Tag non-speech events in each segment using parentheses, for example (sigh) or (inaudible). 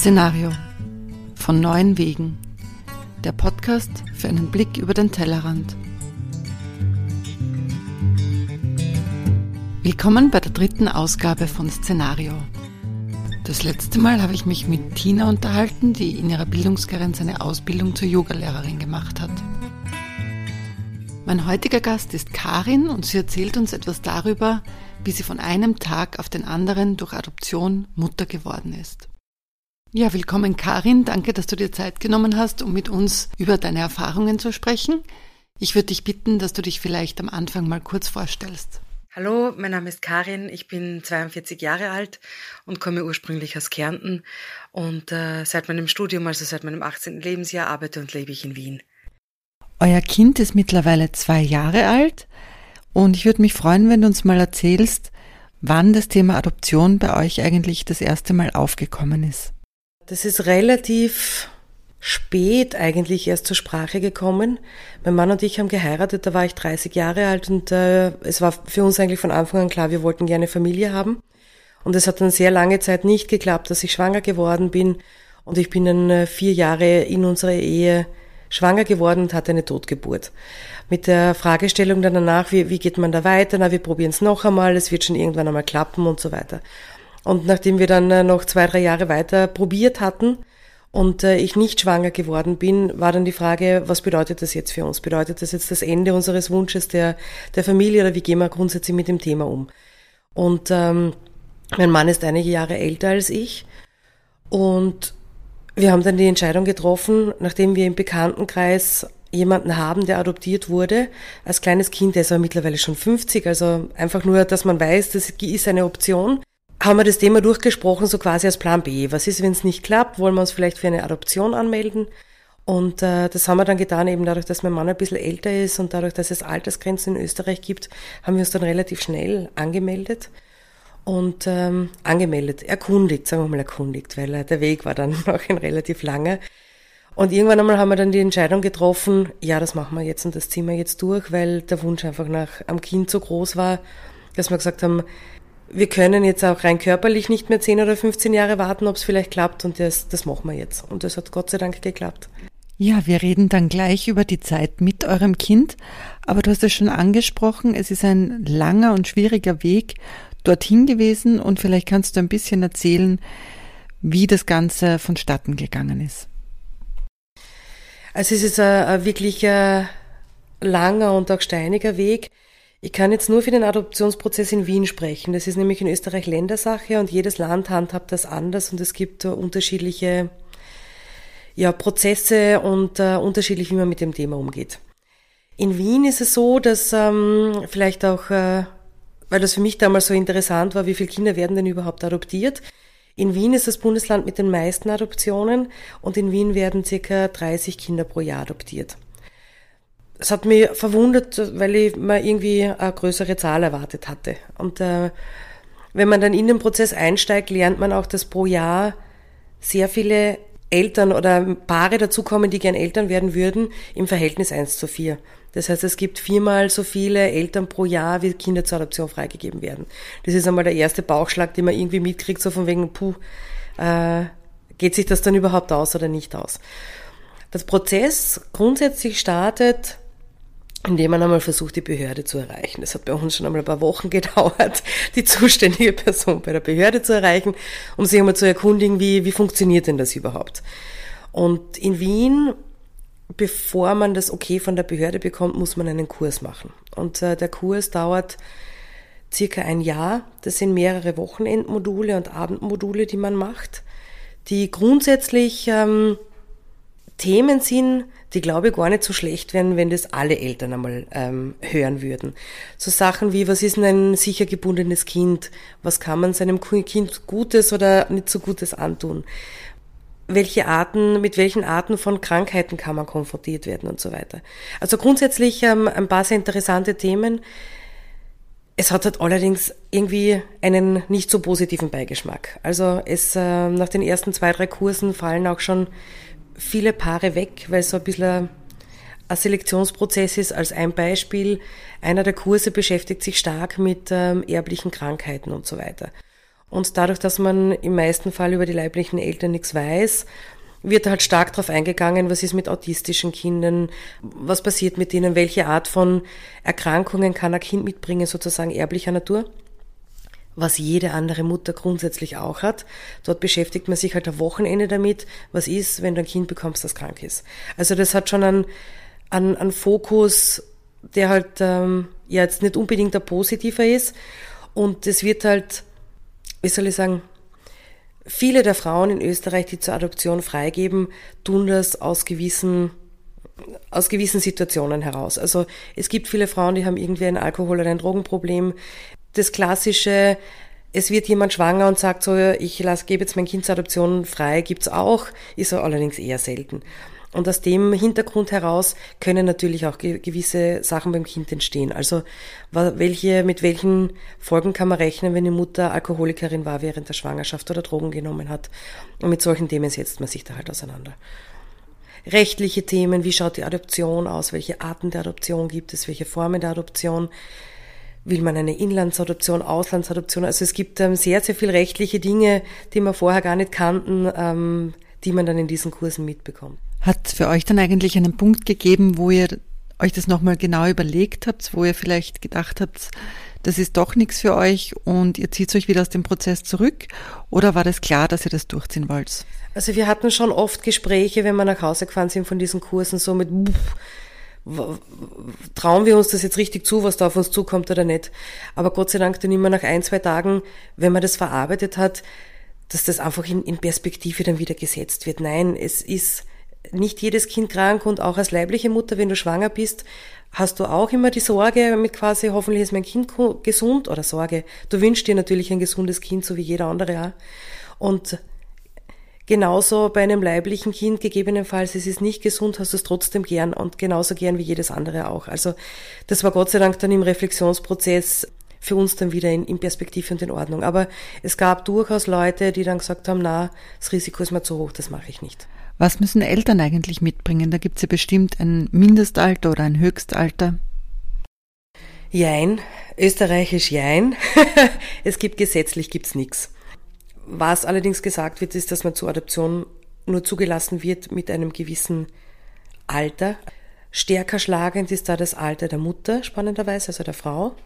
Szenario von neuen Wegen. Der Podcast für einen Blick über den Tellerrand. Willkommen bei der dritten Ausgabe von Szenario. Das letzte Mal habe ich mich mit Tina unterhalten, die in ihrer Bildungsgrenze eine Ausbildung zur Yogalehrerin gemacht hat. Mein heutiger Gast ist Karin und sie erzählt uns etwas darüber, wie sie von einem Tag auf den anderen durch Adoption Mutter geworden ist. Ja, willkommen Karin. Danke, dass du dir Zeit genommen hast, um mit uns über deine Erfahrungen zu sprechen. Ich würde dich bitten, dass du dich vielleicht am Anfang mal kurz vorstellst. Hallo, mein Name ist Karin, ich bin 42 Jahre alt und komme ursprünglich aus Kärnten und äh, seit meinem Studium, also seit meinem 18. Lebensjahr, arbeite und lebe ich in Wien. Euer Kind ist mittlerweile zwei Jahre alt und ich würde mich freuen, wenn du uns mal erzählst, wann das Thema Adoption bei euch eigentlich das erste Mal aufgekommen ist. Das ist relativ spät eigentlich erst zur Sprache gekommen. Mein Mann und ich haben geheiratet, da war ich 30 Jahre alt und äh, es war für uns eigentlich von Anfang an klar, wir wollten gerne Familie haben. Und es hat dann sehr lange Zeit nicht geklappt, dass ich schwanger geworden bin. Und ich bin dann äh, vier Jahre in unserer Ehe schwanger geworden und hatte eine Totgeburt. Mit der Fragestellung dann danach, wie, wie geht man da weiter? Na, wir probieren es noch einmal, es wird schon irgendwann einmal klappen und so weiter. Und nachdem wir dann äh, noch zwei, drei Jahre weiter probiert hatten und äh, ich nicht schwanger geworden bin, war dann die Frage, was bedeutet das jetzt für uns? Bedeutet das jetzt das Ende unseres Wunsches der, der Familie oder wie gehen wir grundsätzlich mit dem Thema um? Und ähm, mein Mann ist einige Jahre älter als ich und wir haben dann die Entscheidung getroffen, nachdem wir im Bekanntenkreis jemanden haben, der adoptiert wurde, als kleines Kind, der ist aber mittlerweile schon 50, also einfach nur, dass man weiß, das ist eine Option haben wir das Thema durchgesprochen, so quasi als Plan B. Was ist, wenn es nicht klappt? Wollen wir uns vielleicht für eine Adoption anmelden? Und äh, das haben wir dann getan, eben dadurch, dass mein Mann ein bisschen älter ist und dadurch, dass es Altersgrenzen in Österreich gibt, haben wir uns dann relativ schnell angemeldet und ähm, angemeldet, erkundigt, sagen wir mal erkundigt, weil äh, der Weg war dann (laughs) noch ein relativ langer. Und irgendwann einmal haben wir dann die Entscheidung getroffen, ja, das machen wir jetzt und das ziehen wir jetzt durch, weil der Wunsch einfach nach am Kind so groß war, dass wir gesagt haben, wir können jetzt auch rein körperlich nicht mehr 10 oder 15 Jahre warten, ob es vielleicht klappt und das, das machen wir jetzt. Und das hat Gott sei Dank geklappt. Ja, wir reden dann gleich über die Zeit mit eurem Kind, aber du hast es schon angesprochen, es ist ein langer und schwieriger Weg dorthin gewesen und vielleicht kannst du ein bisschen erzählen, wie das Ganze vonstatten gegangen ist. Also es ist ein, ein wirklich ein langer und auch steiniger Weg. Ich kann jetzt nur für den Adoptionsprozess in Wien sprechen. Das ist nämlich in Österreich Ländersache und jedes Land handhabt das anders und es gibt unterschiedliche ja, Prozesse und uh, unterschiedlich, wie man mit dem Thema umgeht. In Wien ist es so, dass ähm, vielleicht auch, äh, weil das für mich damals so interessant war, wie viele Kinder werden denn überhaupt adoptiert? In Wien ist das Bundesland mit den meisten Adoptionen und in Wien werden circa 30 Kinder pro Jahr adoptiert es hat mich verwundert, weil ich mir irgendwie eine größere Zahl erwartet hatte. Und äh, wenn man dann in den Prozess einsteigt, lernt man auch, dass pro Jahr sehr viele Eltern oder Paare dazukommen, die gern Eltern werden würden, im Verhältnis 1 zu 4. Das heißt, es gibt viermal so viele Eltern pro Jahr, wie Kinder zur Adoption freigegeben werden. Das ist einmal der erste Bauchschlag, den man irgendwie mitkriegt, so von wegen, puh, äh, geht sich das dann überhaupt aus oder nicht aus? Das Prozess grundsätzlich startet indem man einmal versucht, die Behörde zu erreichen. Das hat bei uns schon einmal ein paar Wochen (laughs) gedauert, die zuständige Person bei der Behörde zu erreichen, um sich einmal zu erkundigen, wie, wie funktioniert denn das überhaupt. Und in Wien, bevor man das Okay von der Behörde bekommt, muss man einen Kurs machen. Und äh, der Kurs dauert circa ein Jahr. Das sind mehrere Wochenendmodule und Abendmodule, die man macht, die grundsätzlich ähm, Themen sind, die glaube ich gar nicht so schlecht wären, wenn das alle Eltern einmal ähm, hören würden. So Sachen wie, was ist denn ein sicher gebundenes Kind? Was kann man seinem Kind Gutes oder nicht so Gutes antun? Welche Arten, mit welchen Arten von Krankheiten kann man konfrontiert werden und so weiter. Also grundsätzlich ähm, ein paar sehr interessante Themen. Es hat halt allerdings irgendwie einen nicht so positiven Beigeschmack. Also es äh, nach den ersten zwei, drei Kursen fallen auch schon viele Paare weg, weil so ein bisschen ein Selektionsprozess ist. Als ein Beispiel, einer der Kurse beschäftigt sich stark mit ähm, erblichen Krankheiten und so weiter. Und dadurch, dass man im meisten Fall über die leiblichen Eltern nichts weiß, wird halt stark darauf eingegangen, was ist mit autistischen Kindern, was passiert mit ihnen, welche Art von Erkrankungen kann ein Kind mitbringen, sozusagen erblicher Natur was jede andere Mutter grundsätzlich auch hat. Dort beschäftigt man sich halt am Wochenende damit, was ist, wenn du ein Kind bekommst, das krank ist. Also das hat schon einen, einen, einen Fokus, der halt ähm, ja jetzt nicht unbedingt der positiver ist. Und es wird halt, wie soll ich sagen, viele der Frauen in Österreich, die zur Adoption freigeben, tun das aus gewissen aus gewissen Situationen heraus. Also es gibt viele Frauen, die haben irgendwie ein Alkohol- oder ein Drogenproblem das klassische, es wird jemand schwanger und sagt so, ich lasse, gebe jetzt mein Kind zur Adoption frei, gibt's auch, ist allerdings eher selten. Und aus dem Hintergrund heraus können natürlich auch gewisse Sachen beim Kind entstehen. Also welche, mit welchen Folgen kann man rechnen, wenn die Mutter Alkoholikerin war während der Schwangerschaft oder Drogen genommen hat. Und mit solchen Themen setzt man sich da halt auseinander. Rechtliche Themen, wie schaut die Adoption aus, welche Arten der Adoption gibt es, welche Formen der Adoption, will man eine Inlandsadoption, Auslandsadoption. Also es gibt ähm, sehr, sehr viel rechtliche Dinge, die wir vorher gar nicht kannten, ähm, die man dann in diesen Kursen mitbekommt. Hat für euch dann eigentlich einen Punkt gegeben, wo ihr euch das nochmal genau überlegt habt, wo ihr vielleicht gedacht habt, das ist doch nichts für euch und ihr zieht euch wieder aus dem Prozess zurück? Oder war das klar, dass ihr das durchziehen wollt? Also wir hatten schon oft Gespräche, wenn wir nach Hause gefahren sind von diesen Kursen, so mit, trauen wir uns das jetzt richtig zu, was da auf uns zukommt oder nicht. Aber Gott sei Dank dann immer nach ein, zwei Tagen, wenn man das verarbeitet hat, dass das einfach in, in Perspektive dann wieder gesetzt wird. Nein, es ist nicht jedes Kind krank und auch als leibliche Mutter, wenn du schwanger bist, hast du auch immer die Sorge mit quasi, hoffentlich ist mein Kind gesund oder Sorge. Du wünschst dir natürlich ein gesundes Kind, so wie jeder andere auch. Und Genauso bei einem leiblichen Kind, gegebenenfalls es ist nicht gesund, hast du es trotzdem gern und genauso gern wie jedes andere auch. Also das war Gott sei Dank dann im Reflexionsprozess für uns dann wieder in, in Perspektive und in Ordnung. Aber es gab durchaus Leute, die dann gesagt haben, na, das Risiko ist mir zu hoch, das mache ich nicht. Was müssen Eltern eigentlich mitbringen? Da gibt es ja bestimmt ein Mindestalter oder ein Höchstalter. Jein, österreichisch Jein. (laughs) es gibt gesetzlich gibt's nichts. Was allerdings gesagt wird, ist, dass man zur Adoption nur zugelassen wird mit einem gewissen Alter. Stärker schlagend ist da das Alter der Mutter, spannenderweise, also der Frau,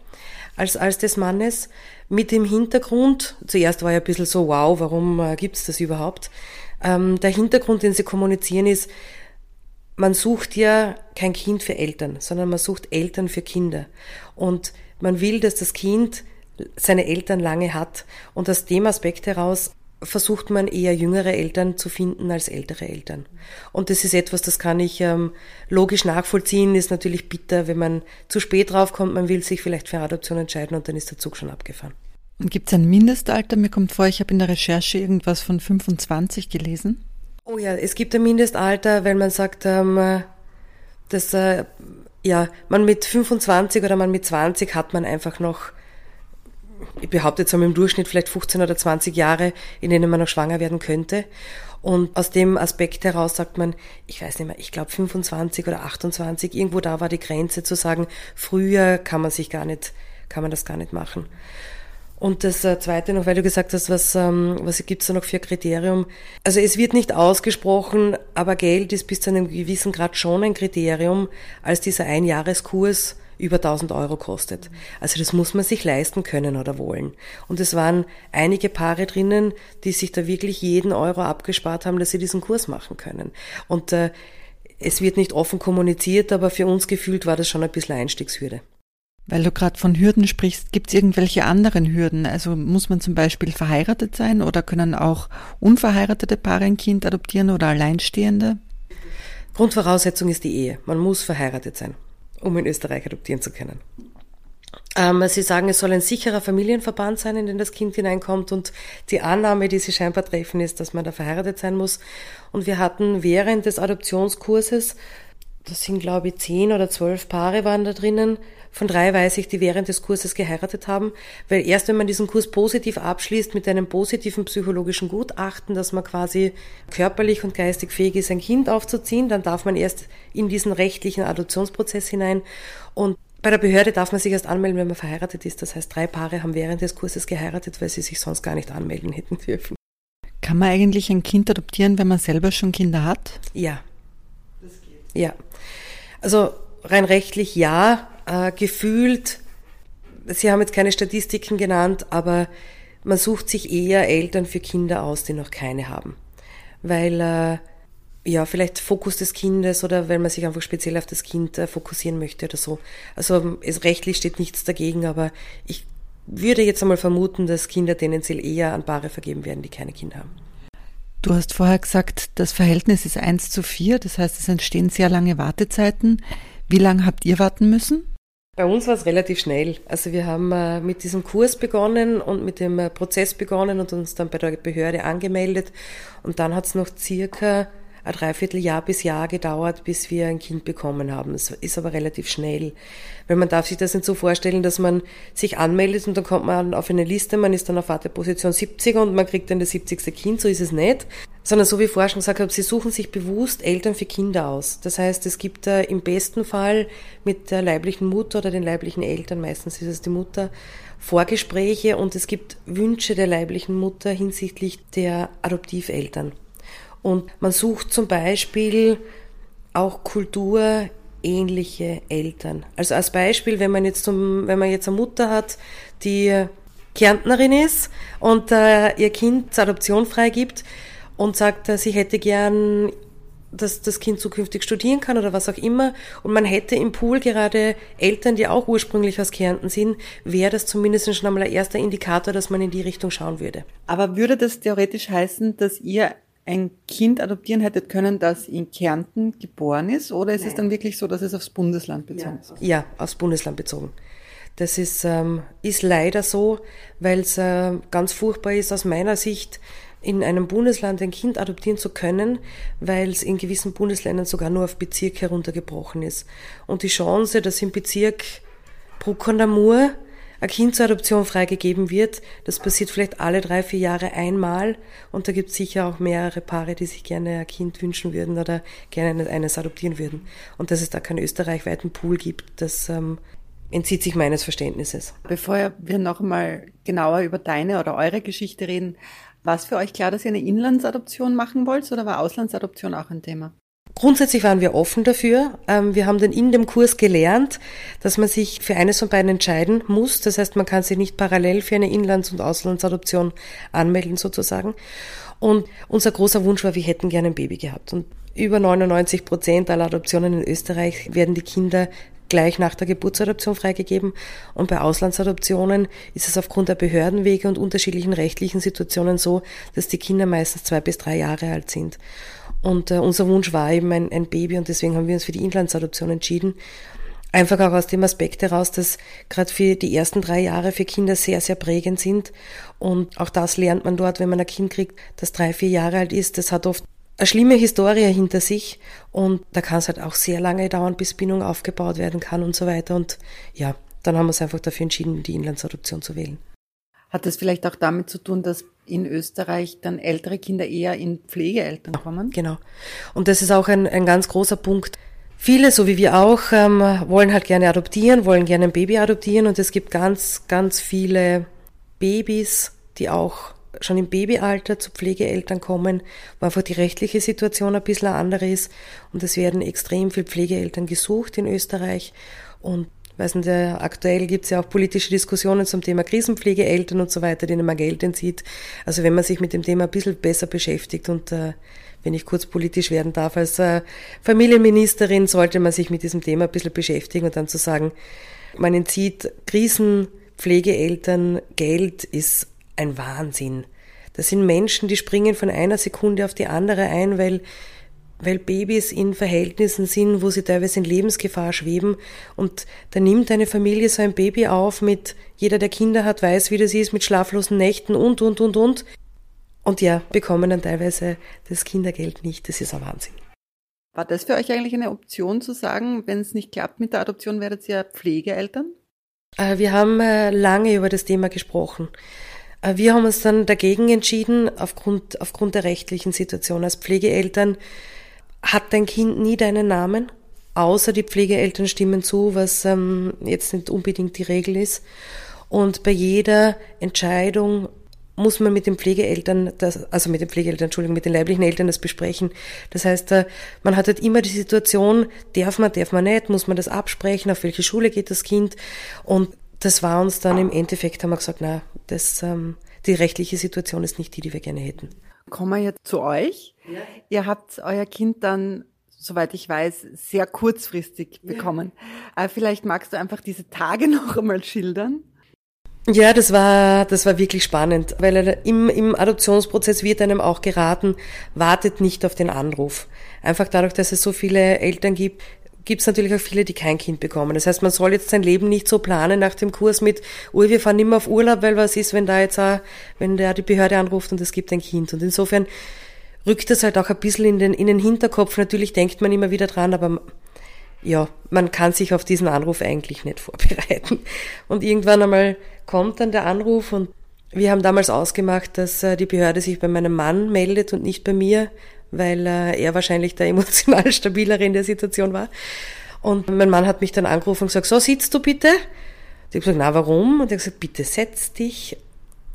als, als des Mannes. Mit dem Hintergrund, zuerst war ja ein bisschen so, wow, warum äh, gibt's das überhaupt? Ähm, der Hintergrund, den sie kommunizieren, ist, man sucht ja kein Kind für Eltern, sondern man sucht Eltern für Kinder. Und man will, dass das Kind seine Eltern lange hat. Und aus dem Aspekt heraus versucht man eher jüngere Eltern zu finden als ältere Eltern. Und das ist etwas, das kann ich ähm, logisch nachvollziehen, ist natürlich bitter, wenn man zu spät draufkommt, man will sich vielleicht für Adoption entscheiden und dann ist der Zug schon abgefahren. Gibt es ein Mindestalter? Mir kommt vor, ich habe in der Recherche irgendwas von 25 gelesen. Oh ja, es gibt ein Mindestalter, wenn man sagt, ähm, dass äh, ja, man mit 25 oder man mit 20 hat man einfach noch ich behaupte jetzt einmal im Durchschnitt vielleicht 15 oder 20 Jahre, in denen man noch schwanger werden könnte. Und aus dem Aspekt heraus sagt man, ich weiß nicht mehr, ich glaube 25 oder 28, irgendwo da war die Grenze zu sagen, früher kann man sich gar nicht, kann man das gar nicht machen. Und das äh, Zweite noch, weil du gesagt hast, was, ähm, was gibt's da noch für Kriterium? Also es wird nicht ausgesprochen, aber Geld ist bis zu einem gewissen Grad schon ein Kriterium, als dieser Einjahreskurs über 1000 Euro kostet. Also das muss man sich leisten können oder wollen. Und es waren einige Paare drinnen, die sich da wirklich jeden Euro abgespart haben, dass sie diesen Kurs machen können. Und äh, es wird nicht offen kommuniziert, aber für uns gefühlt war das schon ein bisschen Einstiegshürde. Weil du gerade von Hürden sprichst, gibt es irgendwelche anderen Hürden? Also muss man zum Beispiel verheiratet sein oder können auch unverheiratete Paare ein Kind adoptieren oder Alleinstehende? Grundvoraussetzung ist die Ehe. Man muss verheiratet sein um in Österreich adoptieren zu können. Ähm, Sie sagen, es soll ein sicherer Familienverband sein, in den das Kind hineinkommt und die Annahme, die Sie scheinbar treffen, ist, dass man da verheiratet sein muss. Und wir hatten während des Adoptionskurses das sind glaube ich zehn oder zwölf Paare waren da drinnen. Von drei weiß ich, die während des Kurses geheiratet haben, weil erst wenn man diesen Kurs positiv abschließt mit einem positiven psychologischen Gutachten, dass man quasi körperlich und geistig fähig ist, ein Kind aufzuziehen, dann darf man erst in diesen rechtlichen Adoptionsprozess hinein. Und bei der Behörde darf man sich erst anmelden, wenn man verheiratet ist. Das heißt, drei Paare haben während des Kurses geheiratet, weil sie sich sonst gar nicht anmelden hätten dürfen. Kann man eigentlich ein Kind adoptieren, wenn man selber schon Kinder hat? Ja. Das geht. Ja. Also rein rechtlich ja, äh, gefühlt, Sie haben jetzt keine Statistiken genannt, aber man sucht sich eher Eltern für Kinder aus, die noch keine haben. Weil, äh, ja, vielleicht Fokus des Kindes oder wenn man sich einfach speziell auf das Kind äh, fokussieren möchte oder so. Also es, rechtlich steht nichts dagegen, aber ich würde jetzt einmal vermuten, dass Kinder tendenziell eher an Paare vergeben werden, die keine Kinder haben. Du hast vorher gesagt, das Verhältnis ist 1 zu 4, das heißt, es entstehen sehr lange Wartezeiten. Wie lange habt ihr warten müssen? Bei uns war es relativ schnell. Also wir haben äh, mit diesem Kurs begonnen und mit dem äh, Prozess begonnen und uns dann bei der Behörde angemeldet. Und dann hat es noch circa ein Dreivierteljahr bis Jahr gedauert, bis wir ein Kind bekommen haben. Es ist aber relativ schnell. Weil man darf sich das nicht so vorstellen, dass man sich anmeldet und dann kommt man auf eine Liste, man ist dann auf Warteposition 70 und man kriegt dann das 70. Kind, so ist es nicht. Sondern so wie vorher schon gesagt habe, sie suchen sich bewusst Eltern für Kinder aus. Das heißt, es gibt äh, im besten Fall mit der leiblichen Mutter oder den leiblichen Eltern, meistens ist es die Mutter, Vorgespräche und es gibt Wünsche der leiblichen Mutter hinsichtlich der Adoptiveltern. Und man sucht zum Beispiel auch kulturähnliche Eltern. Also als Beispiel, wenn man jetzt zum, wenn man jetzt eine Mutter hat, die Kärntnerin ist und äh, ihr Kind zur Adoption freigibt und sagt, sie hätte gern dass das Kind zukünftig studieren kann oder was auch immer. Und man hätte im Pool gerade Eltern, die auch ursprünglich aus Kärnten sind, wäre das zumindest schon einmal ein erster Indikator, dass man in die Richtung schauen würde. Aber würde das theoretisch heißen, dass ihr ein Kind adoptieren hättet können, das in Kärnten geboren ist? Oder ist Nein. es dann wirklich so, dass es aufs Bundesland bezogen ja. ist? Ja, aufs Bundesland bezogen. Das ist, ähm, ist leider so, weil es äh, ganz furchtbar ist aus meiner Sicht, in einem Bundesland ein Kind adoptieren zu können, weil es in gewissen Bundesländern sogar nur auf Bezirk heruntergebrochen ist. Und die Chance, dass im Bezirk Bruck an der Mur ein Kind zur Adoption freigegeben wird, das passiert vielleicht alle drei, vier Jahre einmal und da gibt es sicher auch mehrere Paare, die sich gerne ein Kind wünschen würden oder gerne eines adoptieren würden. Und dass es da keinen österreichweiten Pool gibt, das ähm, entzieht sich meines Verständnisses. Bevor wir noch mal genauer über deine oder eure Geschichte reden, war es für euch klar, dass ihr eine Inlandsadoption machen wollt oder war Auslandsadoption auch ein Thema? Grundsätzlich waren wir offen dafür. Ähm, wir haben dann in dem Kurs gelernt, dass man sich für eines von beiden entscheiden muss. Das heißt, man kann sich nicht parallel für eine Inlands- und Auslandsadoption anmelden sozusagen. Und unser großer Wunsch war, wir hätten gerne ein Baby gehabt. Und über 99 Prozent aller Adoptionen in Österreich werden die Kinder gleich nach der Geburtsadoption freigegeben. Und bei Auslandsadoptionen ist es aufgrund der Behördenwege und unterschiedlichen rechtlichen Situationen so, dass die Kinder meistens zwei bis drei Jahre alt sind. Und äh, unser Wunsch war eben ein, ein Baby und deswegen haben wir uns für die Inlandsadoption entschieden. Einfach auch aus dem Aspekt heraus, dass gerade für die ersten drei Jahre für Kinder sehr, sehr prägend sind. Und auch das lernt man dort, wenn man ein Kind kriegt, das drei, vier Jahre alt ist. Das hat oft eine schlimme Historie hinter sich und da kann es halt auch sehr lange dauern, bis Bindung aufgebaut werden kann und so weiter. Und ja, dann haben wir uns einfach dafür entschieden, die Inlandsadoption zu wählen. Hat das vielleicht auch damit zu tun, dass in Österreich dann ältere Kinder eher in Pflegeeltern kommen? Genau. Und das ist auch ein, ein ganz großer Punkt. Viele, so wie wir auch, ähm, wollen halt gerne adoptieren, wollen gerne ein Baby adoptieren und es gibt ganz, ganz viele Babys, die auch schon im Babyalter zu Pflegeeltern kommen, wo einfach die rechtliche Situation ein bisschen andere ist und es werden extrem viele Pflegeeltern gesucht in Österreich und weiß nicht, aktuell gibt es ja auch politische Diskussionen zum Thema Krisenpflegeeltern und so weiter, denen man Geld entzieht. Also wenn man sich mit dem Thema ein bisschen besser beschäftigt und äh, wenn ich kurz politisch werden darf, als äh, Familienministerin sollte man sich mit diesem Thema ein bisschen beschäftigen und dann zu sagen, man entzieht Krisenpflegeeltern Geld ist ein Wahnsinn. Das sind Menschen, die springen von einer Sekunde auf die andere ein, weil weil Babys in Verhältnissen sind, wo sie teilweise in Lebensgefahr schweben. Und da nimmt eine Familie so ein Baby auf mit, jeder, der Kinder hat, weiß, wie das ist, mit schlaflosen Nächten und, und, und, und. Und ja, bekommen dann teilweise das Kindergeld nicht. Das ist ein Wahnsinn. War das für euch eigentlich eine Option zu sagen, wenn es nicht klappt mit der Adoption, werdet ihr Pflegeeltern? Äh, wir haben äh, lange über das Thema gesprochen. Äh, wir haben uns dann dagegen entschieden, aufgrund, aufgrund der rechtlichen Situation. Als Pflegeeltern hat dein Kind nie deinen Namen, außer die Pflegeeltern stimmen zu, was ähm, jetzt nicht unbedingt die Regel ist. Und bei jeder Entscheidung muss man mit den Pflegeeltern, das, also mit den Pflegeeltern, Entschuldigung, mit den leiblichen Eltern das besprechen. Das heißt, äh, man hat halt immer die Situation, darf man, darf man nicht, muss man das absprechen, auf welche Schule geht das Kind. Und das war uns dann im Endeffekt, haben wir gesagt, na, das, ähm, die rechtliche Situation ist nicht die, die wir gerne hätten. Kommen wir jetzt zu euch. Ja. Ihr habt euer Kind dann soweit ich weiß, sehr kurzfristig bekommen. Ja. Äh, vielleicht magst du einfach diese Tage (laughs) noch einmal schildern. Ja, das war, das war wirklich spannend, weil im, im Adoptionsprozess wird einem auch geraten, wartet nicht auf den Anruf. Einfach dadurch, dass es so viele Eltern gibt, gibt es natürlich auch viele, die kein Kind bekommen. Das heißt, man soll jetzt sein Leben nicht so planen nach dem Kurs mit, oh, wir fahren immer auf Urlaub, weil was ist, wenn da jetzt auch, wenn der die Behörde anruft und es gibt ein Kind. Und insofern rückt das halt auch ein bisschen in den, in den Hinterkopf. Natürlich denkt man immer wieder dran, aber ja, man kann sich auf diesen Anruf eigentlich nicht (laughs) vorbereiten. Und irgendwann einmal kommt dann der Anruf und wir haben damals ausgemacht, dass äh, die Behörde sich bei meinem Mann meldet und nicht bei mir, weil äh, er wahrscheinlich der emotional (laughs) stabilere in der Situation war. Und mein Mann hat mich dann angerufen und gesagt, so sitzt du bitte. Ich habe gesagt, na warum? Und er hat gesagt, bitte setz dich.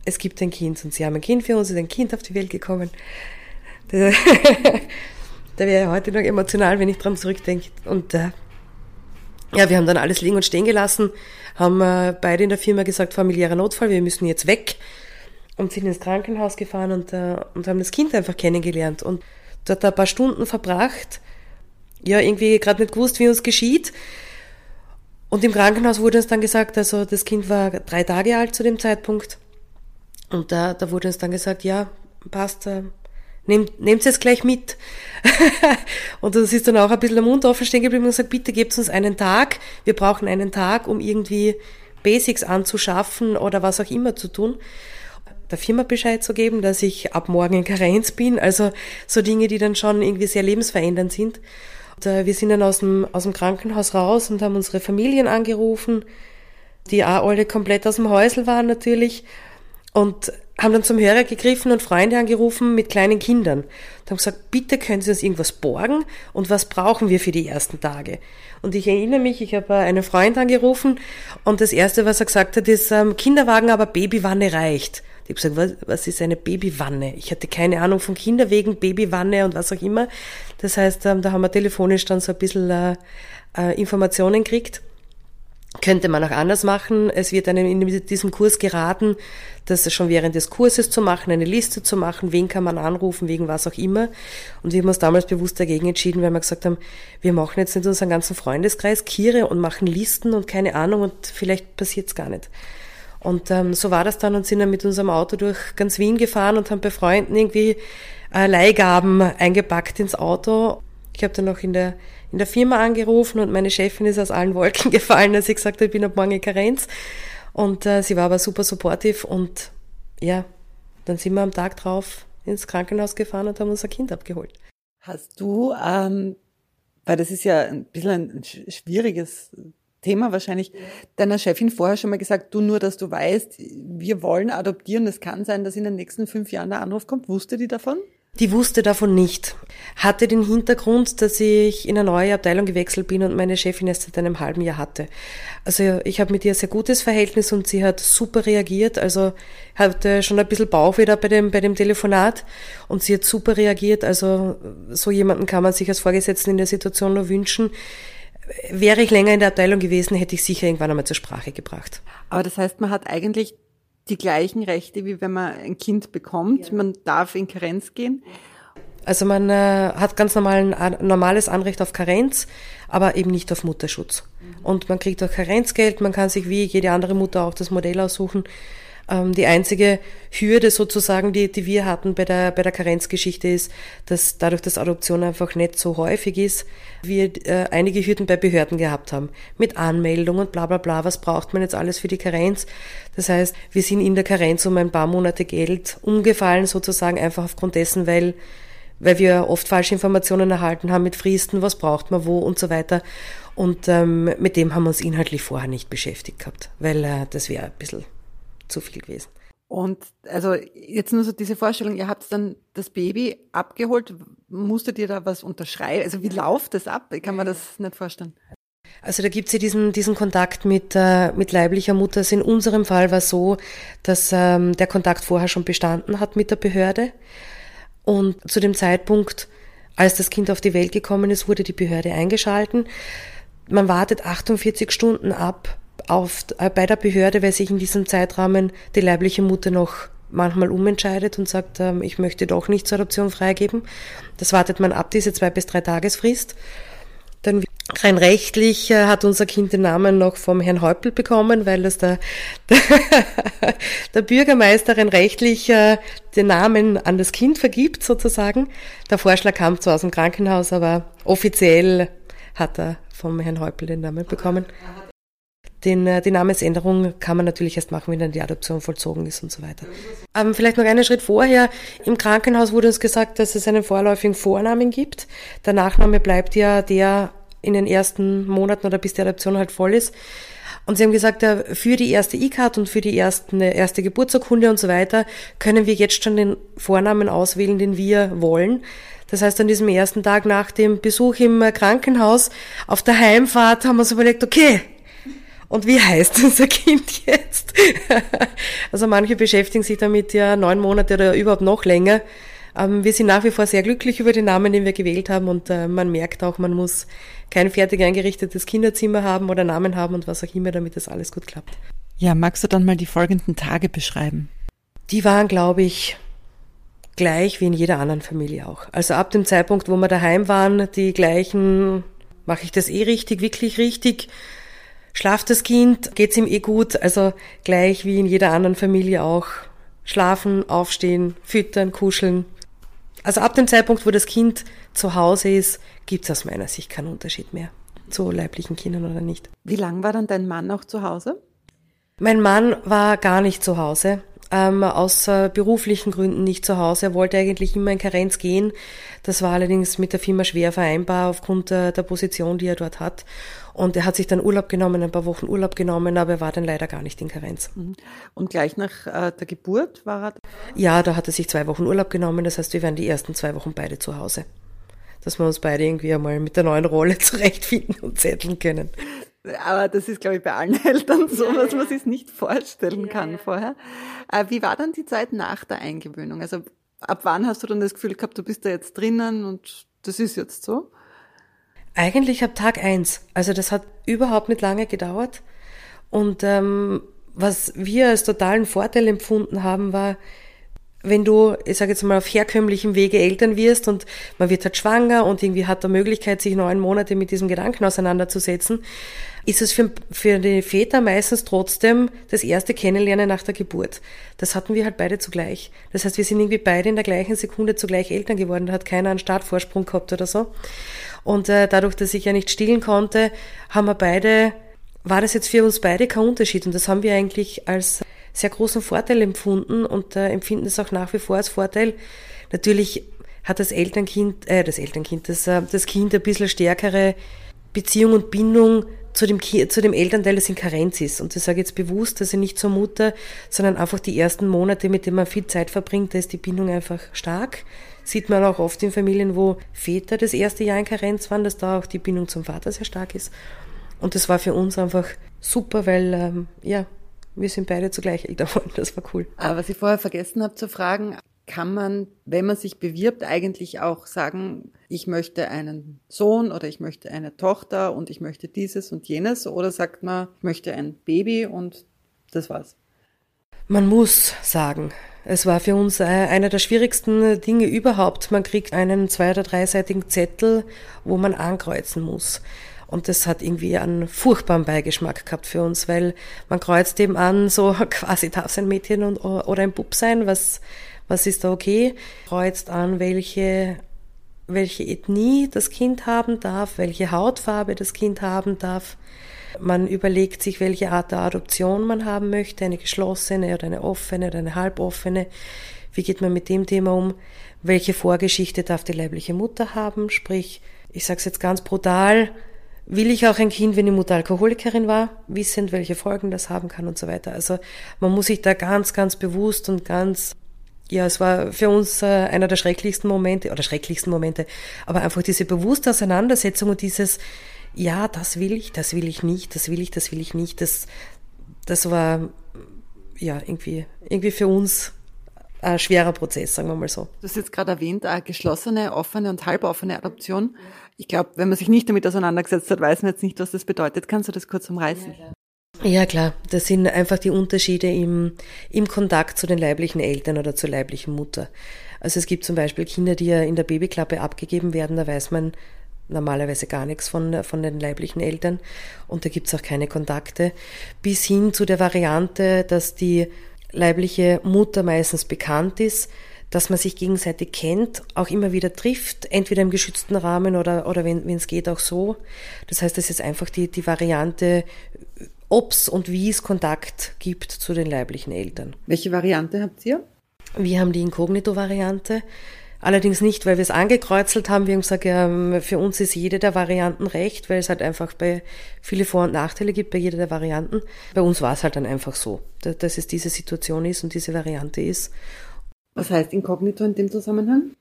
Es gibt ein Kind und sie haben ein Kind für uns, ist ein Kind auf die Welt gekommen. (laughs) da wäre ich heute noch emotional, wenn ich dran zurückdenke. Und äh, ja, wir haben dann alles liegen und stehen gelassen, haben äh, beide in der Firma gesagt, familiärer Notfall, wir müssen jetzt weg und sind ins Krankenhaus gefahren und, äh, und haben das Kind einfach kennengelernt und dort ein paar Stunden verbracht. Ja, irgendwie gerade nicht gewusst, wie uns geschieht. Und im Krankenhaus wurde uns dann gesagt, also das Kind war drei Tage alt zu dem Zeitpunkt. Und da, da wurde uns dann gesagt, ja, passt, äh, nehmt, nehmt es gleich mit. (laughs) und das ist dann auch ein bisschen der Mund offen stehen geblieben und gesagt, bitte gebt uns einen Tag. Wir brauchen einen Tag, um irgendwie Basics anzuschaffen oder was auch immer zu tun. Der Firma Bescheid zu geben, dass ich ab morgen in Karenz bin. Also so Dinge, die dann schon irgendwie sehr lebensverändernd sind. Und, äh, wir sind dann aus dem, aus dem Krankenhaus raus und haben unsere Familien angerufen, die auch alle komplett aus dem Häusl waren natürlich. Und haben dann zum Hörer gegriffen und Freunde angerufen mit kleinen Kindern. Und haben gesagt, bitte können Sie uns irgendwas borgen und was brauchen wir für die ersten Tage? Und ich erinnere mich, ich habe einen Freund angerufen und das Erste, was er gesagt hat, ist ähm, Kinderwagen, aber Babywanne reicht. Ich habe gesagt, was, was ist eine Babywanne? Ich hatte keine Ahnung von Kinderwegen, Babywanne und was auch immer. Das heißt, ähm, da haben wir telefonisch dann so ein bisschen äh, äh, Informationen gekriegt könnte man auch anders machen. Es wird einem in diesem Kurs geraten, das schon während des Kurses zu machen, eine Liste zu machen, wen kann man anrufen, wegen was auch immer. Und wir haben uns damals bewusst dagegen entschieden, weil wir gesagt haben, wir machen jetzt nicht unseren ganzen Freundeskreis Kiere und machen Listen und keine Ahnung und vielleicht passiert's gar nicht. Und ähm, so war das dann und sind dann mit unserem Auto durch ganz Wien gefahren und haben bei Freunden irgendwie äh, Leihgaben eingepackt ins Auto. Ich habe dann noch in der in der Firma angerufen und meine Chefin ist aus allen Wolken (laughs) gefallen, als ich gesagt habe, ich bin ab morgen in Karenz. Und äh, sie war aber super supportive und ja, dann sind wir am Tag drauf ins Krankenhaus gefahren und haben unser Kind abgeholt. Hast du, ähm, weil das ist ja ein bisschen ein schwieriges Thema wahrscheinlich, deiner Chefin vorher schon mal gesagt, du nur, dass du weißt, wir wollen adoptieren, es kann sein, dass in den nächsten fünf Jahren der Anruf kommt. Wusste die davon? Die wusste davon nicht. Hatte den Hintergrund, dass ich in eine neue Abteilung gewechselt bin und meine Chefin erst seit einem halben Jahr hatte. Also ich habe mit ihr ein sehr gutes Verhältnis und sie hat super reagiert. Also hatte schon ein bisschen Bauch wieder bei dem, bei dem Telefonat und sie hat super reagiert. Also so jemanden kann man sich als Vorgesetzten in der Situation nur wünschen. Wäre ich länger in der Abteilung gewesen, hätte ich sicher irgendwann einmal zur Sprache gebracht. Aber das heißt, man hat eigentlich die gleichen Rechte, wie wenn man ein Kind bekommt. Ja. Man darf in Karenz gehen. Also man äh, hat ganz normal ein normales Anrecht auf Karenz, aber eben nicht auf Mutterschutz. Mhm. Und man kriegt auch Karenzgeld, man kann sich wie jede andere Mutter auch das Modell aussuchen, ähm, die einzige Hürde sozusagen, die, die wir hatten bei der, bei der Karenzgeschichte ist, dass dadurch, dass Adoption einfach nicht so häufig ist, wir äh, einige Hürden bei Behörden gehabt haben. Mit Anmeldung und bla bla bla, was braucht man jetzt alles für die Karenz? Das heißt, wir sind in der Karenz um ein paar Monate Geld umgefallen sozusagen, einfach aufgrund dessen, weil weil wir oft falsche Informationen erhalten haben mit Fristen, was braucht man wo und so weiter. Und ähm, mit dem haben wir uns inhaltlich vorher nicht beschäftigt gehabt, weil äh, das wäre ein bisschen zu viel gewesen. Und also jetzt nur so diese Vorstellung, ihr habt dann das Baby abgeholt, musstet ihr da was unterschreiben? Also wie läuft das ab? Ich kann mir das nicht vorstellen. Also da gibt es ja diesen, diesen Kontakt mit, äh, mit leiblicher Mutter. Also in unserem Fall war es so, dass ähm, der Kontakt vorher schon bestanden hat mit der Behörde. Und zu dem Zeitpunkt, als das Kind auf die Welt gekommen ist, wurde die Behörde eingeschalten. Man wartet 48 Stunden ab auf, äh, bei der Behörde, weil sich in diesem Zeitrahmen die leibliche Mutter noch manchmal umentscheidet und sagt, ähm, ich möchte doch nicht zur Adoption freigeben. Das wartet man ab, diese zwei bis drei Tagesfrist. Dann rein rechtlich äh, hat unser Kind den Namen noch vom Herrn Häupl bekommen, weil das der, der, (laughs) der Bürgermeister rein rechtlich äh, den Namen an das Kind vergibt sozusagen. Der Vorschlag kam zwar aus dem Krankenhaus, aber offiziell hat er vom Herrn Häupl den Namen bekommen. Den, äh, die Namensänderung kann man natürlich erst machen, wenn dann die Adoption vollzogen ist und so weiter. Ähm, vielleicht noch einen Schritt vorher. Im Krankenhaus wurde uns gesagt, dass es einen vorläufigen Vornamen gibt. Der Nachname bleibt ja der in den ersten Monaten oder bis die Adoption halt voll ist. Und sie haben gesagt, für die erste E-Card und für die ersten, erste Geburtsurkunde und so weiter können wir jetzt schon den Vornamen auswählen, den wir wollen. Das heißt, an diesem ersten Tag nach dem Besuch im Krankenhaus auf der Heimfahrt haben wir uns überlegt, okay, und wie heißt unser Kind jetzt? (laughs) also manche beschäftigen sich damit ja neun Monate oder überhaupt noch länger. Ähm, wir sind nach wie vor sehr glücklich über den Namen, den wir gewählt haben und äh, man merkt auch, man muss kein fertig eingerichtetes Kinderzimmer haben oder Namen haben und was auch immer, damit das alles gut klappt. Ja, magst du dann mal die folgenden Tage beschreiben? Die waren, glaube ich, gleich wie in jeder anderen Familie auch. Also ab dem Zeitpunkt, wo wir daheim waren, die gleichen, mache ich das eh richtig, wirklich richtig? Schlaft das Kind? Geht's ihm eh gut? Also gleich wie in jeder anderen Familie auch. Schlafen, aufstehen, füttern, kuscheln. Also ab dem Zeitpunkt, wo das Kind zu Hause ist, gibt's aus meiner Sicht keinen Unterschied mehr zu leiblichen Kindern oder nicht. Wie lang war dann dein Mann noch zu Hause? Mein Mann war gar nicht zu Hause ähm, aus äh, beruflichen Gründen nicht zu Hause. Er wollte eigentlich immer in Karenz gehen. Das war allerdings mit der Firma schwer vereinbar aufgrund der, der Position, die er dort hat. Und er hat sich dann Urlaub genommen, ein paar Wochen Urlaub genommen, aber er war dann leider gar nicht in Karenz. Mhm. Und gleich nach äh, der Geburt war er? Ja, da hat er sich zwei Wochen Urlaub genommen. Das heißt, wir waren die ersten zwei Wochen beide zu Hause. Dass wir uns beide irgendwie einmal mit der neuen Rolle (laughs) zurechtfinden und zetteln können. Aber das ist, glaube ich, bei allen (laughs) Eltern so, ja, dass man sich nicht vorstellen kann ja, vorher. Äh, wie war dann die Zeit nach der Eingewöhnung? Also ab wann hast du dann das Gefühl gehabt, du bist da jetzt drinnen und das ist jetzt so? Eigentlich ab Tag eins. Also das hat überhaupt nicht lange gedauert. Und ähm, was wir als totalen Vorteil empfunden haben, war, wenn du, ich sage jetzt mal, auf herkömmlichem Wege Eltern wirst und man wird halt schwanger und irgendwie hat der Möglichkeit, sich neun Monate mit diesem Gedanken auseinanderzusetzen, ist es für, für die Väter meistens trotzdem das erste Kennenlernen nach der Geburt. Das hatten wir halt beide zugleich. Das heißt, wir sind irgendwie beide in der gleichen Sekunde zugleich Eltern geworden. Da hat keiner einen Startvorsprung gehabt oder so. Und äh, dadurch, dass ich ja nicht stillen konnte, haben wir beide, war das jetzt für uns beide kein Unterschied. Und das haben wir eigentlich als sehr großen Vorteil empfunden und äh, empfinden es auch nach wie vor als Vorteil. Natürlich hat das Elternkind, äh, das Elternkind, das, äh, das Kind ein bisschen stärkere Beziehung und Bindung zu dem, zu dem Elternteil, das in Karenz ist. Und das sage ich jetzt bewusst, also nicht zur Mutter, sondern einfach die ersten Monate, mit denen man viel Zeit verbringt, da ist die Bindung einfach stark. Sieht man auch oft in Familien, wo Väter das erste Jahr in Karenz waren, dass da auch die Bindung zum Vater sehr stark ist. Und das war für uns einfach super, weil ähm, ja, wir sind beide zugleich älter (laughs) geworden. Das war cool. Aber was ich vorher vergessen habe zu fragen, kann man, wenn man sich bewirbt, eigentlich auch sagen, ich möchte einen Sohn oder ich möchte eine Tochter und ich möchte dieses und jenes? Oder sagt man, ich möchte ein Baby und das war's? Man muss sagen. Es war für uns äh, einer der schwierigsten Dinge überhaupt. Man kriegt einen zwei- oder dreiseitigen Zettel, wo man ankreuzen muss. Und das hat irgendwie einen furchtbaren Beigeschmack gehabt für uns, weil man kreuzt eben an, so (laughs) quasi darf es ein Mädchen und, oder ein Bub sein, was, was ist da okay? Kreuzt an, welche, welche Ethnie das Kind haben darf, welche Hautfarbe das Kind haben darf. Man überlegt sich, welche Art der Adoption man haben möchte, eine geschlossene oder eine offene oder eine halboffene. Wie geht man mit dem Thema um? Welche Vorgeschichte darf die leibliche Mutter haben? Sprich, ich sage es jetzt ganz brutal, will ich auch ein Kind, wenn die Mutter Alkoholikerin war, wissend, welche Folgen das haben kann und so weiter. Also man muss sich da ganz, ganz bewusst und ganz, ja, es war für uns äh, einer der schrecklichsten Momente, oder schrecklichsten Momente, aber einfach diese bewusste Auseinandersetzung und dieses, ja, das will ich, das will ich nicht, das will ich, das will ich nicht, das, das war, ja, irgendwie, irgendwie für uns ein schwerer Prozess, sagen wir mal so. Du hast jetzt gerade erwähnt, eine geschlossene, offene und halboffene Adoption. Ich glaube, wenn man sich nicht damit auseinandergesetzt hat, weiß man jetzt nicht, was das bedeutet. Kannst du das kurz umreißen? Ja, klar. Das sind einfach die Unterschiede im, im Kontakt zu den leiblichen Eltern oder zur leiblichen Mutter. Also es gibt zum Beispiel Kinder, die ja in der Babyklappe abgegeben werden, da weiß man normalerweise gar nichts von, von den leiblichen Eltern und da gibt's auch keine Kontakte, bis hin zu der Variante, dass die leibliche Mutter meistens bekannt ist, dass man sich gegenseitig kennt, auch immer wieder trifft, entweder im geschützten Rahmen oder, oder wenn es geht auch so. Das heißt, das ist einfach die, die Variante, ob's und wie es Kontakt gibt zu den leiblichen Eltern. Welche Variante habt ihr? Wir haben die Inkognito-Variante. Allerdings nicht, weil wir es angekreuzelt haben. Wir haben gesagt, ja, für uns ist jede der Varianten recht, weil es halt einfach bei viele Vor- und Nachteile gibt bei jeder der Varianten. Bei uns war es halt dann einfach so, dass es diese Situation ist und diese Variante ist. Was heißt inkognito in dem Zusammenhang?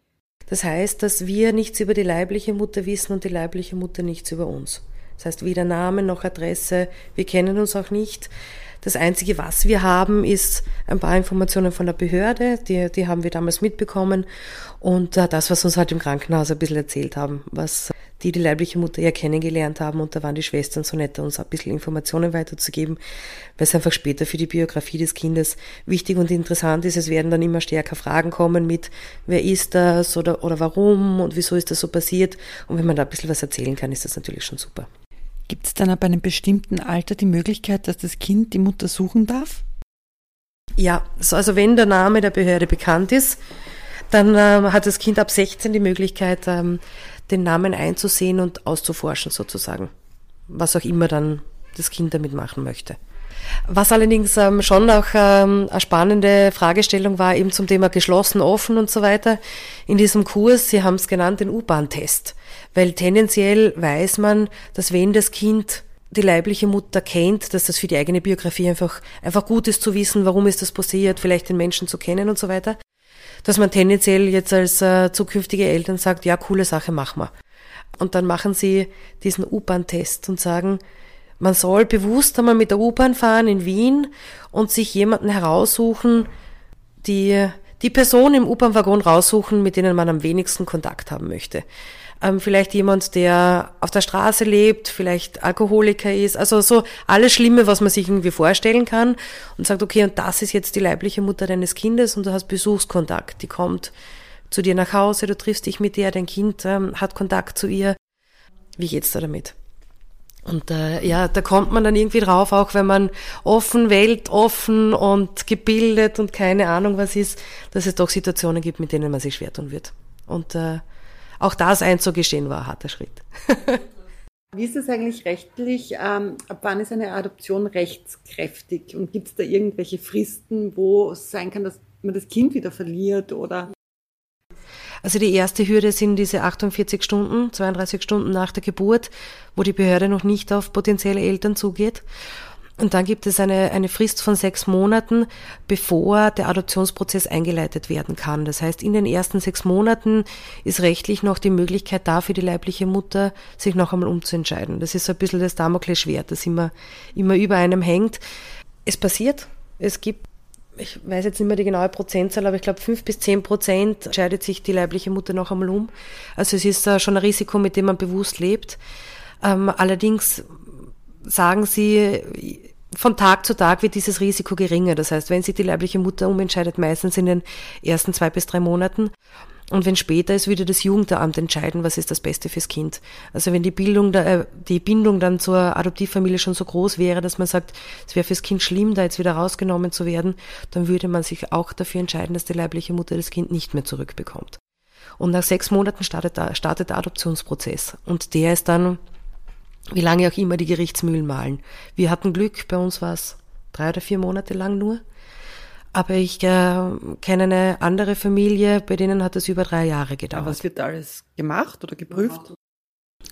Das heißt, dass wir nichts über die leibliche Mutter wissen und die leibliche Mutter nichts über uns. Das heißt, weder Name noch Adresse, wir kennen uns auch nicht. Das Einzige, was wir haben, ist ein paar Informationen von der Behörde, die, die haben wir damals mitbekommen. Und äh, das, was uns halt im Krankenhaus ein bisschen erzählt haben, was die die leibliche Mutter ja kennengelernt haben. Und da waren die Schwestern so nett, uns ein bisschen Informationen weiterzugeben, weil es einfach später für die Biografie des Kindes wichtig und interessant ist. Es werden dann immer stärker Fragen kommen mit, wer ist das oder, oder warum und wieso ist das so passiert. Und wenn man da ein bisschen was erzählen kann, ist das natürlich schon super. Gibt es dann ab einem bestimmten Alter die Möglichkeit, dass das Kind die Mutter suchen darf? Ja, also wenn der Name der Behörde bekannt ist, dann ähm, hat das Kind ab 16 die Möglichkeit, ähm, den Namen einzusehen und auszuforschen sozusagen. Was auch immer dann das Kind damit machen möchte. Was allerdings ähm, schon auch ähm, eine spannende Fragestellung war, eben zum Thema geschlossen, offen und so weiter. In diesem Kurs, Sie haben es genannt, den U-Bahn-Test. Weil tendenziell weiß man, dass wenn das Kind die leibliche Mutter kennt, dass das für die eigene Biografie einfach, einfach gut ist zu wissen, warum ist das passiert, vielleicht den Menschen zu kennen und so weiter, dass man tendenziell jetzt als äh, zukünftige Eltern sagt, ja, coole Sache, mach mal. Und dann machen sie diesen U-Bahn-Test und sagen, man soll bewusst einmal mit der U-Bahn fahren in Wien und sich jemanden heraussuchen, die, die Person im U-Bahn-Waggon raussuchen, mit denen man am wenigsten Kontakt haben möchte ähm, vielleicht jemand, der auf der Straße lebt, vielleicht Alkoholiker ist, also so alles Schlimme, was man sich irgendwie vorstellen kann und sagt, okay, und das ist jetzt die leibliche Mutter deines Kindes und du hast Besuchskontakt, die kommt zu dir nach Hause, du triffst dich mit ihr, dein Kind ähm, hat Kontakt zu ihr. Wie geht's da damit? Und äh, ja, da kommt man dann irgendwie drauf, auch wenn man offen, weltoffen und gebildet und keine Ahnung was ist, dass es doch Situationen gibt, mit denen man sich schwer tun wird. Und äh, auch das einzugestehen war ein harter Schritt. (laughs) Wie ist es eigentlich rechtlich? Ähm, ab wann ist eine Adoption rechtskräftig? Und gibt es da irgendwelche Fristen, wo es sein kann, dass man das Kind wieder verliert oder? Also die erste Hürde sind diese 48 Stunden, 32 Stunden nach der Geburt, wo die Behörde noch nicht auf potenzielle Eltern zugeht. Und dann gibt es eine, eine Frist von sechs Monaten, bevor der Adoptionsprozess eingeleitet werden kann. Das heißt, in den ersten sechs Monaten ist rechtlich noch die Möglichkeit da für die leibliche Mutter, sich noch einmal umzuentscheiden. Das ist so ein bisschen das Damoklesschwert, das immer, immer über einem hängt. Es passiert. Es gibt ich weiß jetzt nicht mehr die genaue Prozentzahl, aber ich glaube, fünf bis zehn Prozent entscheidet sich die leibliche Mutter noch einmal um. Also es ist schon ein Risiko, mit dem man bewusst lebt. Ähm, allerdings sagen sie, von Tag zu Tag wird dieses Risiko geringer. Das heißt, wenn sich die leibliche Mutter umentscheidet, meistens in den ersten zwei bis drei Monaten. Und wenn später ist, würde das Jugendamt entscheiden, was ist das Beste fürs Kind. Also wenn die Bildung, äh, die Bindung dann zur Adoptivfamilie schon so groß wäre, dass man sagt, es wäre fürs Kind schlimm, da jetzt wieder rausgenommen zu werden, dann würde man sich auch dafür entscheiden, dass die leibliche Mutter das Kind nicht mehr zurückbekommt. Und nach sechs Monaten startet, startet der Adoptionsprozess. Und der ist dann wie lange auch immer die Gerichtsmühlen malen. Wir hatten Glück, bei uns war es drei oder vier Monate lang nur. Aber ich äh, kenne eine andere Familie, bei denen hat es über drei Jahre gedauert. Aber was wird alles gemacht oder geprüft?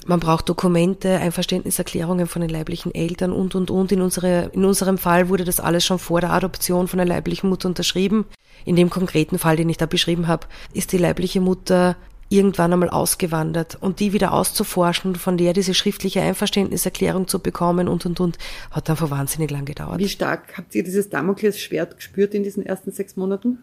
Man braucht Dokumente, Einverständniserklärungen von den leiblichen Eltern und, und, und. In, unsere, in unserem Fall wurde das alles schon vor der Adoption von der leiblichen Mutter unterschrieben. In dem konkreten Fall, den ich da beschrieben habe, ist die leibliche Mutter irgendwann einmal ausgewandert und die wieder auszuforschen, von der diese schriftliche Einverständniserklärung zu bekommen und und und, hat einfach wahnsinnig lang gedauert. Wie stark habt ihr dieses Damoklesschwert gespürt in diesen ersten sechs Monaten?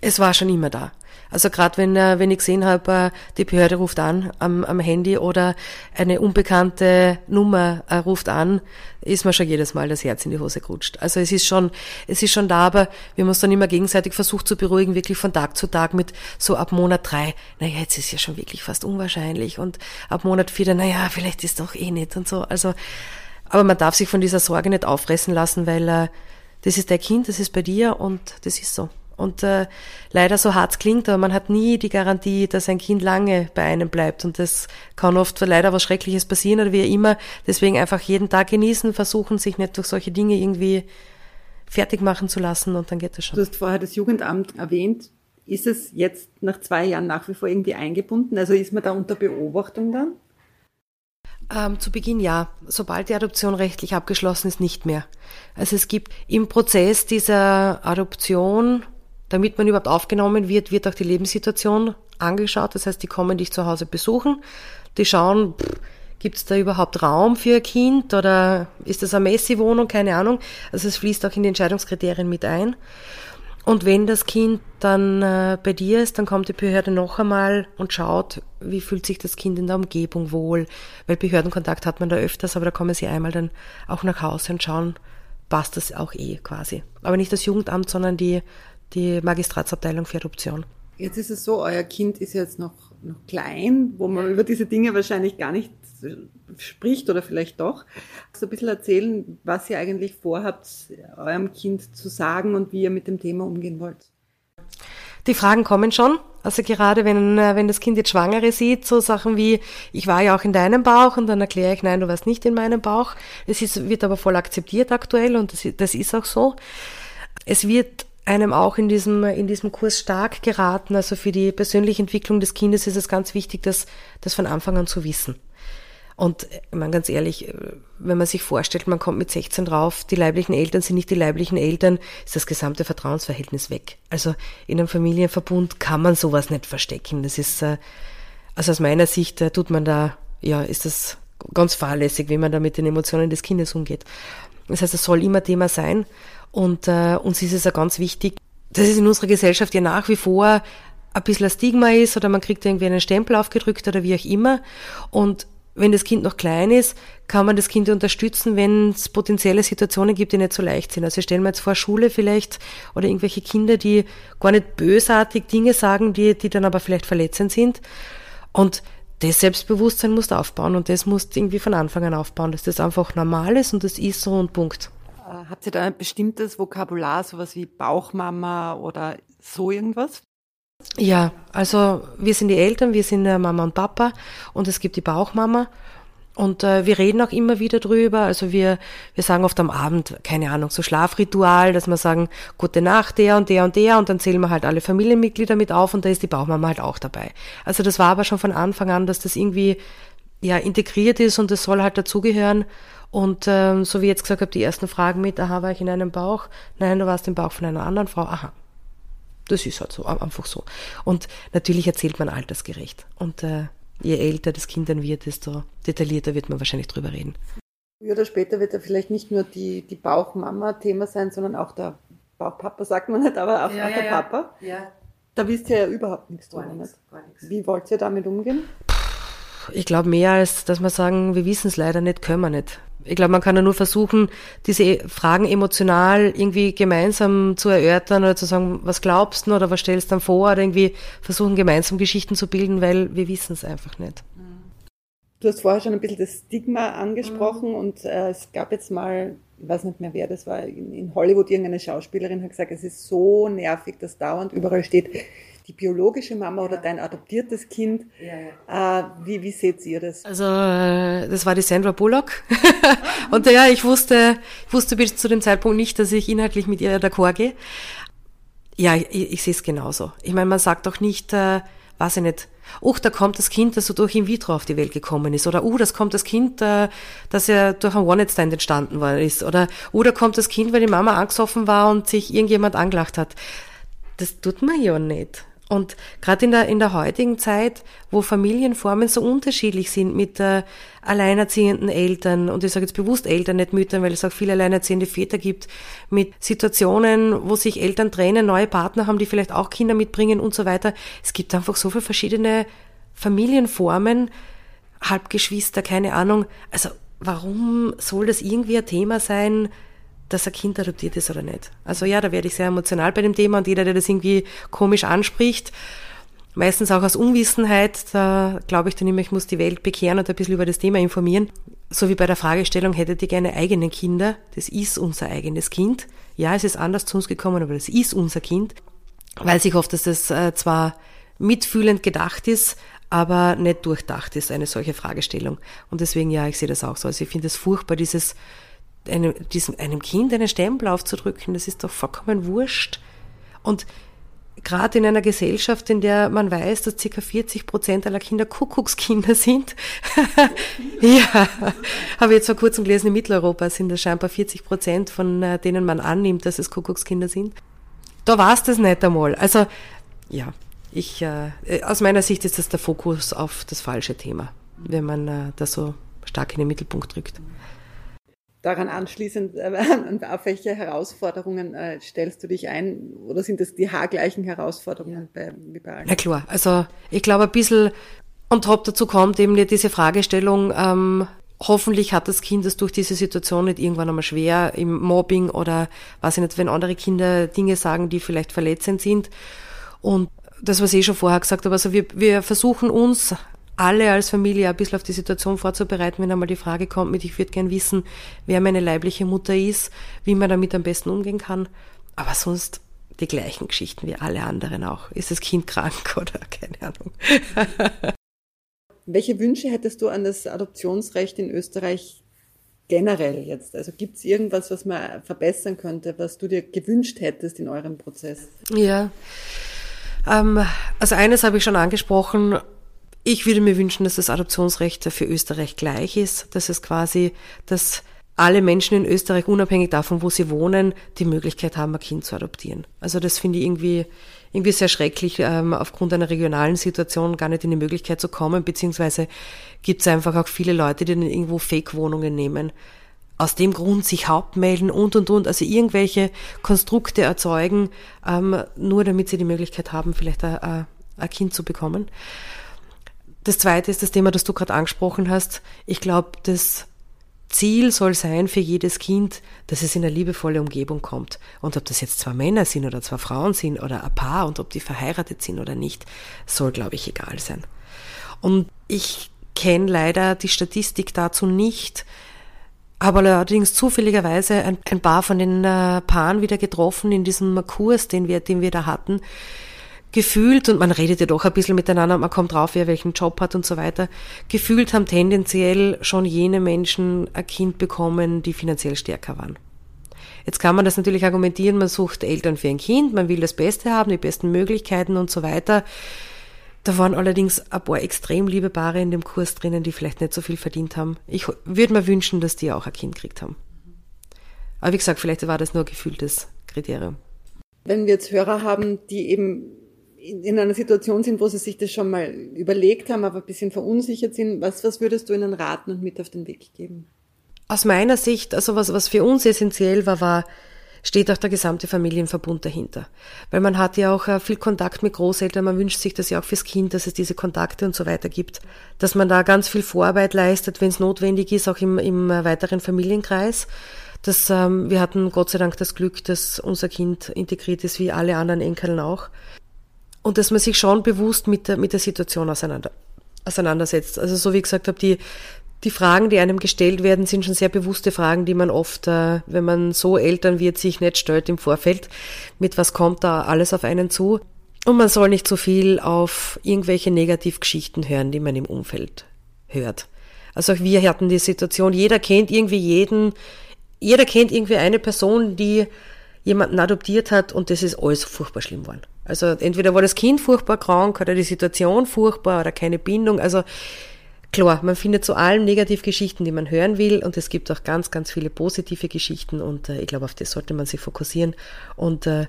Es war schon immer da. Also gerade wenn, äh, wenn ich gesehen habe, äh, die Behörde ruft an am, am Handy oder eine unbekannte Nummer äh, ruft an, ist mir schon jedes Mal das Herz in die Hose gerutscht. Also es ist schon, es ist schon da, aber wir haben uns dann immer gegenseitig versucht zu beruhigen, wirklich von Tag zu Tag mit so ab Monat drei, naja, jetzt ist ja schon wirklich fast unwahrscheinlich und ab Monat vier, naja, vielleicht ist doch eh nicht und so. Also, aber man darf sich von dieser Sorge nicht auffressen lassen, weil äh, das ist dein Kind, das ist bei dir und das ist so. Und äh, leider so hart klingt, aber man hat nie die Garantie, dass ein Kind lange bei einem bleibt. Und das kann oft leider was Schreckliches passieren oder wie immer. Deswegen einfach jeden Tag genießen, versuchen, sich nicht durch solche Dinge irgendwie fertig machen zu lassen und dann geht es schon. Du hast vorher das Jugendamt erwähnt. Ist es jetzt nach zwei Jahren nach wie vor irgendwie eingebunden? Also ist man da unter Beobachtung dann? Ähm, zu Beginn ja. Sobald die Adoption rechtlich abgeschlossen ist, nicht mehr. Also es gibt im Prozess dieser Adoption damit man überhaupt aufgenommen wird, wird auch die Lebenssituation angeschaut. Das heißt, die kommen dich zu Hause besuchen, die schauen, gibt es da überhaupt Raum für ein Kind oder ist das eine Messi-Wohnung, keine Ahnung. Also es fließt auch in die Entscheidungskriterien mit ein. Und wenn das Kind dann äh, bei dir ist, dann kommt die Behörde noch einmal und schaut, wie fühlt sich das Kind in der Umgebung wohl. Weil Behördenkontakt hat man da öfters, aber da kommen sie einmal dann auch nach Hause und schauen, passt das auch eh quasi. Aber nicht das Jugendamt, sondern die die Magistratsabteilung für Adoption. Jetzt ist es so, euer Kind ist jetzt noch, noch klein, wo man über diese Dinge wahrscheinlich gar nicht spricht oder vielleicht doch. So ein bisschen erzählen, was ihr eigentlich vorhabt, eurem Kind zu sagen und wie ihr mit dem Thema umgehen wollt. Die Fragen kommen schon. Also gerade wenn, äh, wenn das Kind jetzt Schwangere sieht, so Sachen wie, ich war ja auch in deinem Bauch und dann erkläre ich, nein, du warst nicht in meinem Bauch. Das ist, wird aber voll akzeptiert aktuell und das, das ist auch so. Es wird einem auch in diesem, in diesem Kurs stark geraten. Also für die persönliche Entwicklung des Kindes ist es ganz wichtig, das, das von Anfang an zu wissen. Und ich meine, ganz ehrlich, wenn man sich vorstellt, man kommt mit 16 drauf, die leiblichen Eltern sind nicht die leiblichen Eltern, ist das gesamte Vertrauensverhältnis weg. Also in einem Familienverbund kann man sowas nicht verstecken. Das ist, äh, also aus meiner Sicht äh, tut man da, ja, ist das ganz fahrlässig, wie man da mit den Emotionen des Kindes umgeht. Das heißt, es soll immer Thema sein. Und äh, uns ist es ja ganz wichtig, dass es in unserer Gesellschaft ja nach wie vor ein bisschen ein Stigma ist oder man kriegt irgendwie einen Stempel aufgedrückt oder wie auch immer. Und wenn das Kind noch klein ist, kann man das Kind unterstützen, wenn es potenzielle Situationen gibt, die nicht so leicht sind. Also stellen wir jetzt vor Schule vielleicht oder irgendwelche Kinder, die gar nicht bösartig Dinge sagen, die, die dann aber vielleicht verletzend sind. Und das Selbstbewusstsein musst du aufbauen und das musst du irgendwie von Anfang an aufbauen, dass das einfach normal ist und das ist so und Punkt. Äh, habt ihr da ein bestimmtes Vokabular, sowas wie Bauchmama oder so irgendwas? Ja, also wir sind die Eltern, wir sind Mama und Papa und es gibt die Bauchmama. Und äh, wir reden auch immer wieder drüber. Also wir, wir sagen oft am Abend, keine Ahnung, so Schlafritual, dass wir sagen, gute Nacht, der und der und der und dann zählen wir halt alle Familienmitglieder mit auf und da ist die Bauchmama halt auch dabei. Also das war aber schon von Anfang an, dass das irgendwie ja integriert ist und das soll halt dazugehören. Und ähm, so wie ich jetzt gesagt habe, die ersten Fragen mit, aha, war ich in einem Bauch? Nein, du warst im Bauch von einer anderen Frau. Aha. Das ist halt so, einfach so. Und natürlich erzählt man altersgerecht. Und äh, je älter das Kind dann wird, desto detaillierter wird man wahrscheinlich drüber reden. Früher oder später wird ja vielleicht nicht nur die, die Bauchmama Thema sein, sondern auch der Bauchpapa, sagt man nicht, aber auch, ja, auch ja, der ja. Papa. Ja. Da wisst ihr ja überhaupt nichts drüber. Nicht. Wie wollt ihr damit umgehen? Ich glaube mehr als, dass wir sagen, wir wissen es leider nicht, können wir nicht. Ich glaube, man kann ja nur versuchen, diese Fragen emotional irgendwie gemeinsam zu erörtern oder zu sagen, was glaubst du oder was stellst du dann vor oder irgendwie versuchen, gemeinsam Geschichten zu bilden, weil wir wissen es einfach nicht. Du hast vorher schon ein bisschen das Stigma angesprochen mhm. und äh, es gab jetzt mal ich weiß nicht mehr wer das war, in Hollywood irgendeine Schauspielerin hat gesagt, es ist so nervig, dass dauernd überall steht, die biologische Mama oder dein adoptiertes Kind. Ja, Äh, wie, wie seht ihr das? Also äh, das war die Sandra Bullock. (laughs) und ja, ich wusste, ich wusste bis zu dem Zeitpunkt nicht, dass ich inhaltlich mit ihr d'accord gehe. Ja, ich, ich sehe es genauso. Ich meine, man sagt doch nicht, äh, weiß ich nicht, uch, da kommt das Kind, das so durch in vitro auf die Welt gekommen ist. Oder, uh, das kommt das Kind, äh, das ja durch ein One-Night-Stand entstanden war, ist. Oder, uh, da kommt das Kind, weil die Mama angesoffen war und sich irgendjemand angelacht hat. Das tut man ja nicht. Und gerade in der, in der heutigen Zeit, wo Familienformen so unterschiedlich sind mit äh, alleinerziehenden Eltern, und ich sage jetzt bewusst Eltern, nicht Müttern, weil es auch viele alleinerziehende Väter gibt, mit Situationen, wo sich Eltern trennen, neue Partner haben, die vielleicht auch Kinder mitbringen und so weiter. Es gibt einfach so viele verschiedene Familienformen, Halbgeschwister, keine Ahnung. Also warum soll das irgendwie ein Thema sein, dass ein Kind adoptiert ist oder nicht. Also ja, da werde ich sehr emotional bei dem Thema und jeder, der das irgendwie komisch anspricht, meistens auch aus Unwissenheit, da glaube ich dann immer, ich muss die Welt bekehren und ein bisschen über das Thema informieren. So wie bei der Fragestellung, hättet ihr gerne eigene Kinder? Das ist unser eigenes Kind. Ja, es ist anders zu uns gekommen, aber das ist unser Kind. Weiß ich oft, dass das äh, zwar mitfühlend gedacht ist, aber nicht durchdacht ist, eine solche Fragestellung. Und deswegen, ja, ich sehe das auch so. Also ich finde es furchtbar, dieses einem, diesem, einem Kind einen Stempel aufzudrücken, das ist doch vollkommen wurscht. Und gerade in einer Gesellschaft, in der man weiß, dass ca. 40 Prozent aller Kinder Kuckuckskinder sind. (laughs) ja, habe ich jetzt vor kurzem gelesen, in Mitteleuropa sind das scheinbar 40 Prozent, von äh, denen man annimmt, dass es Kuckuckskinder sind. Da war es das nicht einmal. Also, ja, ich, äh, aus meiner Sicht ist das der Fokus auf das falsche Thema, wenn man äh, das so stark in den Mittelpunkt drückt daran anschließend, äh, (laughs) auf welche Herausforderungen äh, stellst du dich ein? Oder sind das die haargleichen Herausforderungen bei, wie bei allen? Na klar, also ich glaube ein bisschen on top dazu kommt eben diese Fragestellung, ähm, hoffentlich hat das Kind es durch diese Situation nicht irgendwann einmal schwer im Mobbing oder weiß ich nicht, wenn andere Kinder Dinge sagen, die vielleicht verletzend sind. Und das, was ich schon vorher gesagt habe, also wir, wir versuchen uns alle als Familie ein bisschen auf die Situation vorzubereiten, wenn einmal die Frage kommt mit, ich würde gern wissen, wer meine leibliche Mutter ist, wie man damit am besten umgehen kann. Aber sonst die gleichen Geschichten wie alle anderen auch. Ist das Kind krank (laughs) oder keine Ahnung. Welche Wünsche hättest du an das Adoptionsrecht in Österreich generell jetzt? Also gibt es irgendwas, was man verbessern könnte, was du dir gewünscht hättest in eurem Prozess? Ja, ähm, also eines habe ich schon angesprochen, ich würde mir wünschen, dass das Adoptionsrecht für Österreich gleich ist, dass es quasi, dass alle Menschen in Österreich, unabhängig davon, wo sie wohnen, die Möglichkeit haben, ein Kind zu adoptieren. Also das finde ich irgendwie, irgendwie sehr schrecklich, ähm, aufgrund einer regionalen Situation gar nicht in die Möglichkeit zu kommen, beziehungsweise gibt es einfach auch viele Leute, die dann irgendwo Fake-Wohnungen nehmen. Aus dem Grund sich Hauptmelden und und und, also irgendwelche Konstrukte erzeugen, ähm, nur damit sie die Möglichkeit haben, vielleicht ein, ein Kind zu bekommen. Das zweite ist das Thema, das du gerade angesprochen hast. Ich glaube, das Ziel soll sein für jedes Kind, dass es in eine liebevolle Umgebung kommt. Und ob das jetzt zwei Männer sind oder zwei Frauen sind oder ein Paar und ob die verheiratet sind oder nicht, soll, glaube ich, egal sein. Und ich kenne leider die Statistik dazu nicht, habe allerdings zufälligerweise ein, ein paar von den äh, Paaren wieder getroffen in diesem Kurs, den wir, den wir da hatten, gefühlt, und man redet ja doch ein bisschen miteinander, man kommt drauf, wer welchen Job hat und so weiter, gefühlt haben tendenziell schon jene Menschen ein Kind bekommen, die finanziell stärker waren. Jetzt kann man das natürlich argumentieren, man sucht Eltern für ein Kind, man will das Beste haben, die besten Möglichkeiten und so weiter. Da waren allerdings ein paar extrem liebe Paare in dem Kurs drinnen, die vielleicht nicht so viel verdient haben. Ich würde mir wünschen, dass die auch ein Kind gekriegt haben. Aber wie gesagt, vielleicht war das nur gefühltes Kriterium. Wenn wir jetzt Hörer haben, die eben in einer Situation sind, wo sie sich das schon mal überlegt haben, aber ein bisschen verunsichert sind, was, was würdest du ihnen raten und mit auf den Weg geben? Aus meiner Sicht, also was, was für uns essentiell war, war, steht auch der gesamte Familienverbund dahinter. Weil man hat ja auch äh, viel Kontakt mit Großeltern, man wünscht sich das ja auch fürs Kind, dass es diese Kontakte und so weiter gibt. Dass man da ganz viel Vorarbeit leistet, wenn es notwendig ist, auch im, im äh, weiteren Familienkreis. Das, ähm, wir hatten Gott sei Dank das Glück, dass unser Kind integriert ist, wie alle anderen Enkeln auch und dass man sich schon bewusst mit der, mit der Situation auseinander, auseinandersetzt. Also so wie ich gesagt habe, die, die Fragen, die einem gestellt werden, sind schon sehr bewusste Fragen, die man oft, äh, wenn man so Eltern wird, sich nicht stellt im Vorfeld. Mit was kommt da alles auf einen zu? Und man soll nicht so viel auf irgendwelche Negativgeschichten hören, die man im Umfeld hört. Also auch wir hatten die Situation, jeder kennt irgendwie jeden, jeder kennt irgendwie eine Person, die jemanden adoptiert hat und das ist alles furchtbar schlimm geworden. Also entweder war das Kind furchtbar krank oder die Situation furchtbar oder keine Bindung. Also Klar, man findet zu allem Negativgeschichten, die man hören will und es gibt auch ganz, ganz viele positive Geschichten und äh, ich glaube, auf das sollte man sich fokussieren und äh,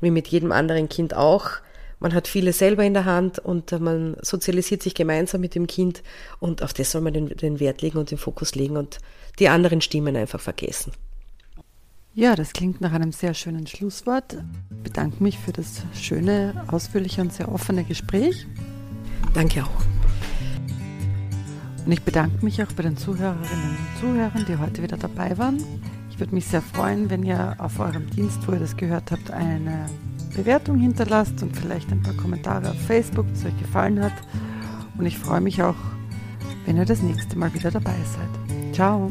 wie mit jedem anderen Kind auch. Man hat viele selber in der Hand und äh, man sozialisiert sich gemeinsam mit dem Kind und auf das soll man den, den Wert legen und den Fokus legen und die anderen Stimmen einfach vergessen. Ja, das klingt nach einem sehr schönen Schlusswort. Ich bedanke mich für das schöne, ausführliche und sehr offene Gespräch. Danke auch. Und ich bedanke mich auch bei den Zuhörerinnen und Zuhörern, die heute wieder dabei waren. Ich würde mich sehr freuen, wenn ihr auf eurem Dienst, wo ihr das gehört habt, eine Bewertung hinterlasst und vielleicht ein paar Kommentare auf Facebook, es euch gefallen hat. Und ich freue mich auch, wenn ihr das nächste Mal wieder dabei seid. Ciao!